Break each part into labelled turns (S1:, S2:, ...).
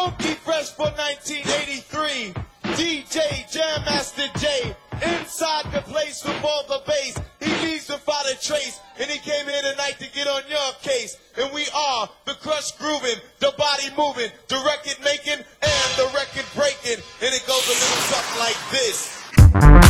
S1: Funky Fresh for 1983. DJ Jam Master Jay. Inside the place with all the bass. He leaves without a trace. And he came here tonight to get on your case. And we are the crush grooving, the body moving, the record making, and the record breaking. And it goes a little something like this.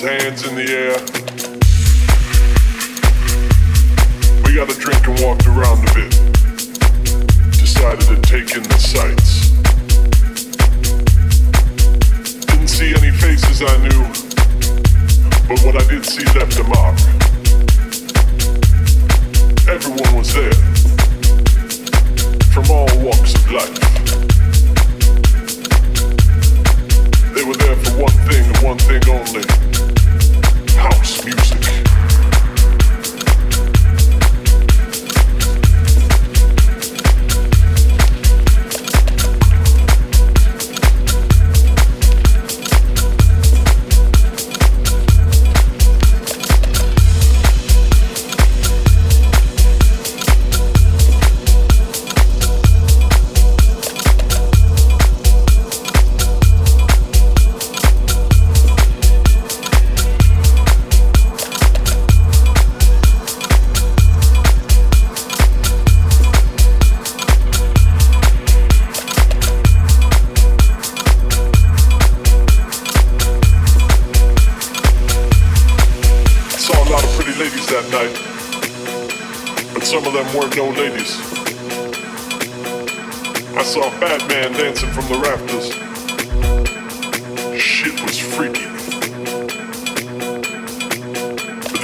S2: Everyone's hands in the air. We got a drink and walked around a bit. Decided to take in the sights. Didn't see any faces I knew, but what I did see left a mark.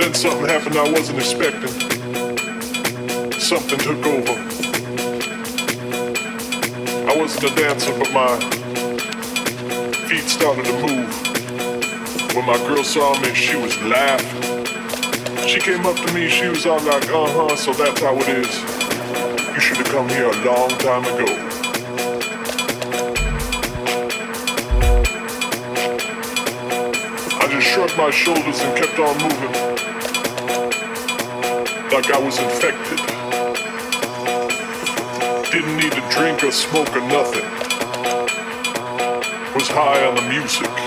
S2: Then something happened I wasn't expecting. Something took over. I wasn't a dancer, but my feet started to move. When my girl saw me, she was laughing. She came up to me, she was all like, uh huh, so that's how it is. You should have come here a long time ago. I just shrugged my shoulders and kept on moving. Like I was infected. Didn't need to drink or smoke or nothing. Was high on the music.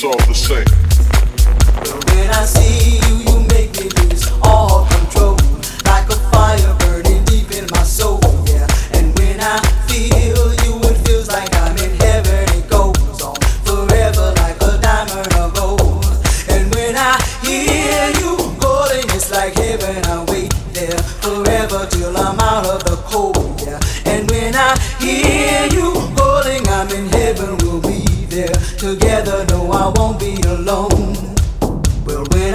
S2: All the same.
S3: I see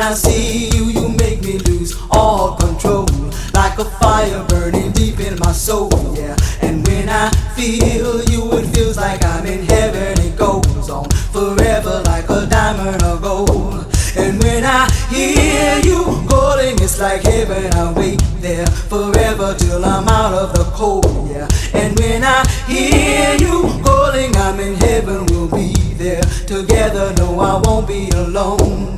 S3: I see you, you make me lose all control. Like a fire burning deep in my soul, yeah. And when I feel you, it feels like I'm in heaven. It goes on forever like a diamond of gold. And when I hear you calling, it's like heaven. I wait there forever till I'm out of the cold, yeah. And when I hear you calling, I'm in heaven. We'll be there together. No, I won't be alone.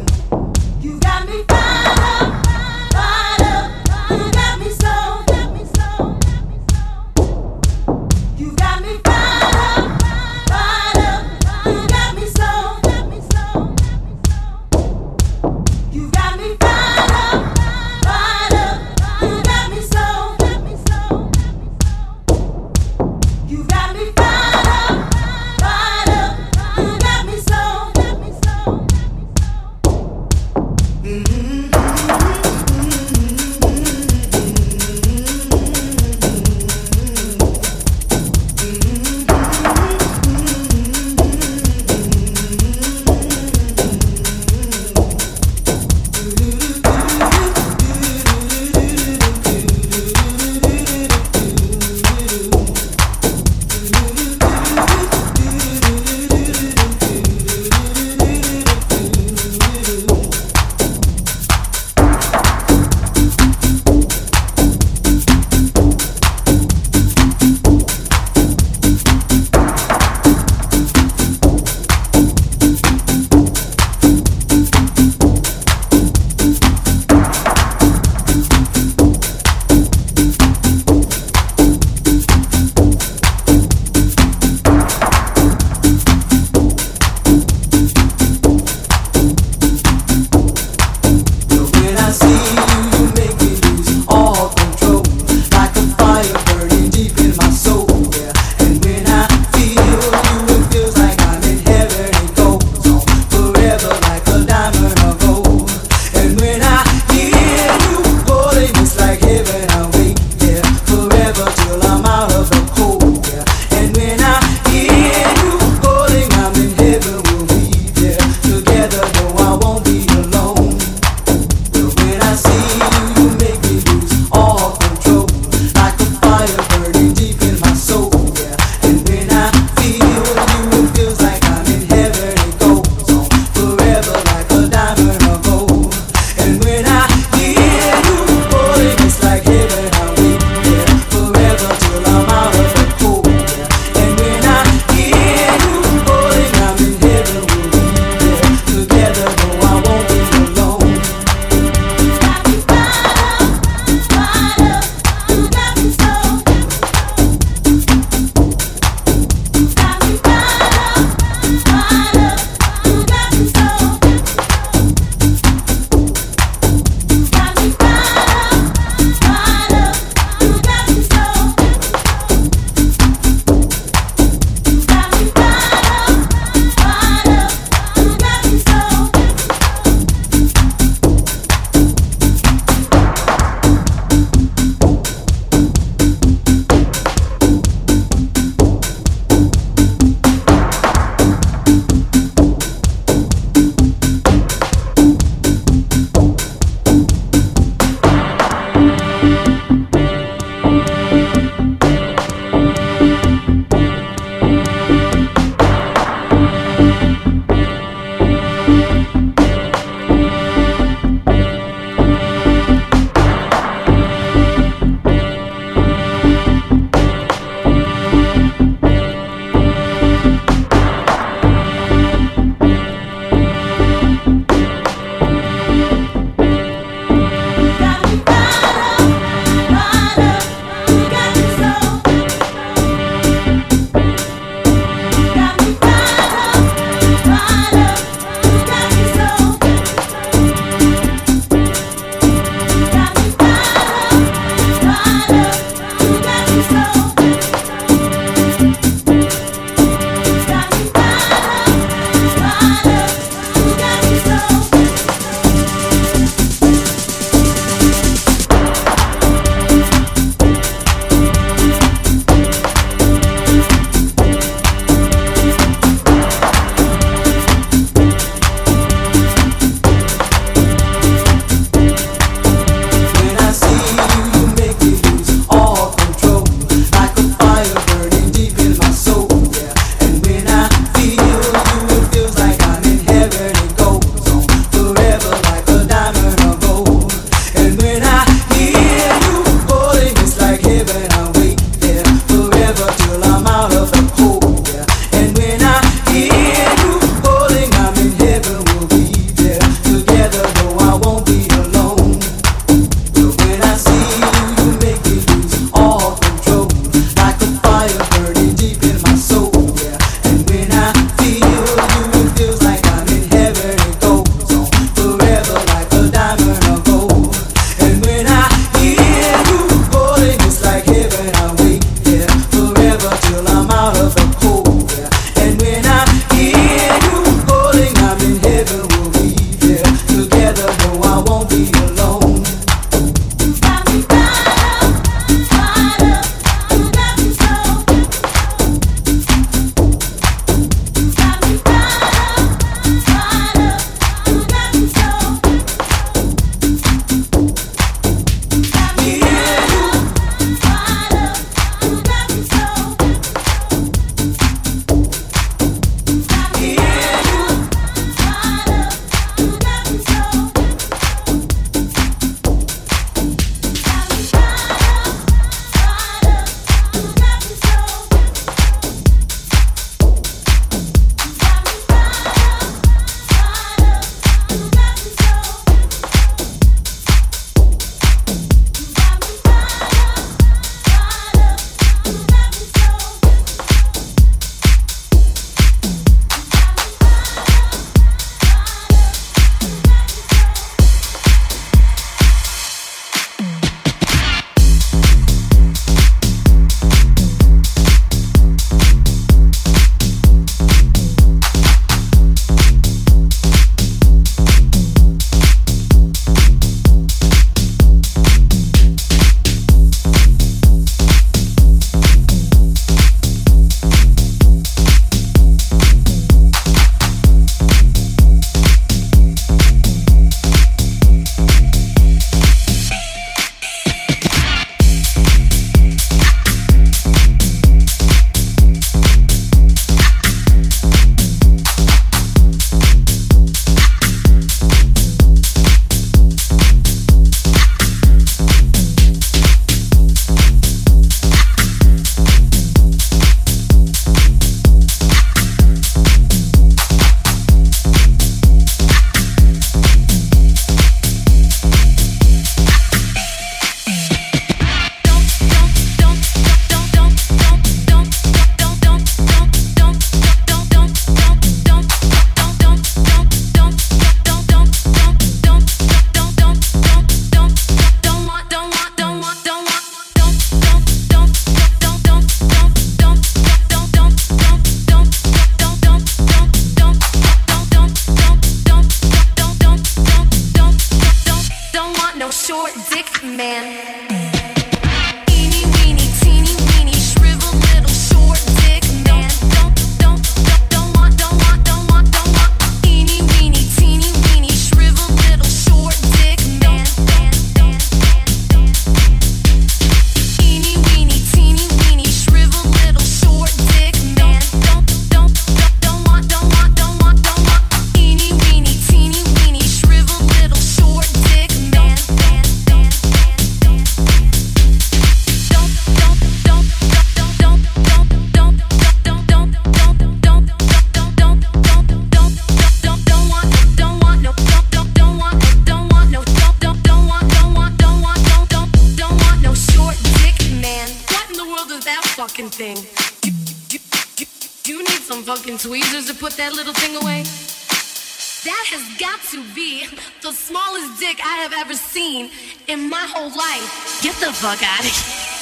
S4: Seen in my whole life. Get the fuck out of here.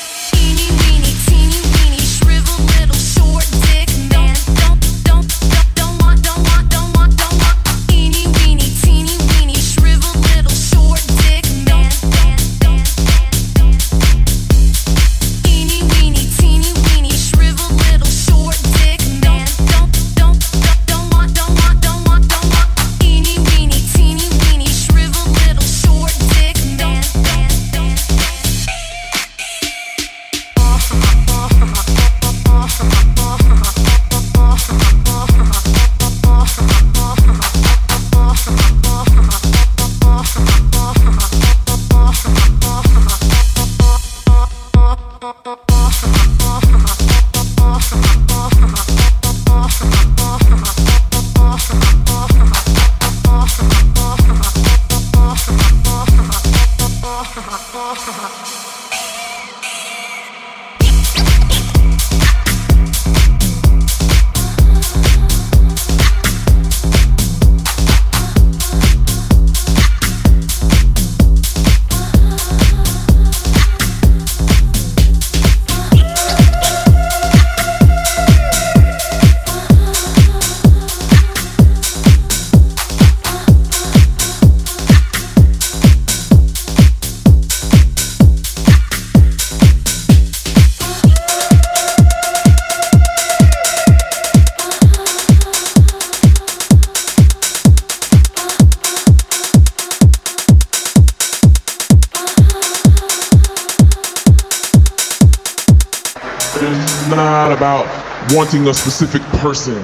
S5: Wanting a specific person.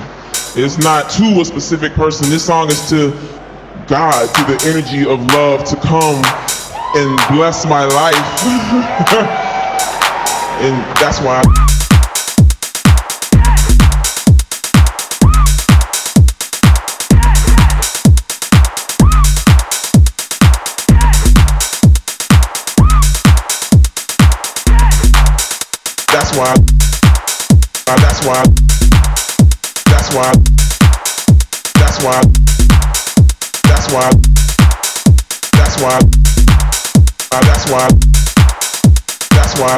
S5: It's not to a specific person. This song is to God, to the energy of love to come and bless my life. and that's why. That's why. Uh, that's why. That's why. That's why. That's why. That's why. Uh, that's why. That's why.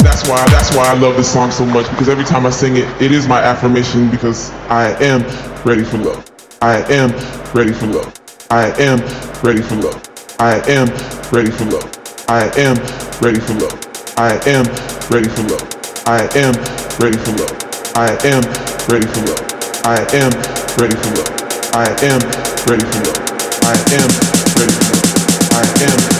S5: That's why. That's why I love this song so much because every time I sing it, it is my affirmation because I am ready for love. I am ready for love. I am ready for love. I am ready for love. I am ready for love. I am ready for love. I am ready for love. I am ready for love. I am ready for love. I am ready for love. I am ready for love. I am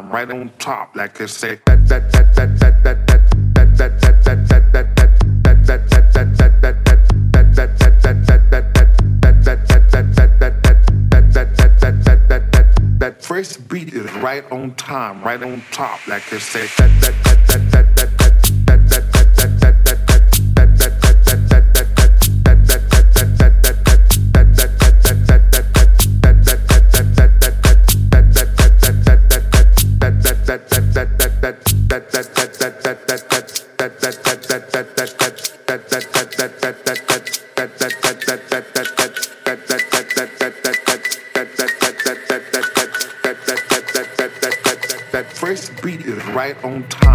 S6: time, right on top, like I say. That that that that that that that that first beat is right on time, right on top, like I said. That that right on time.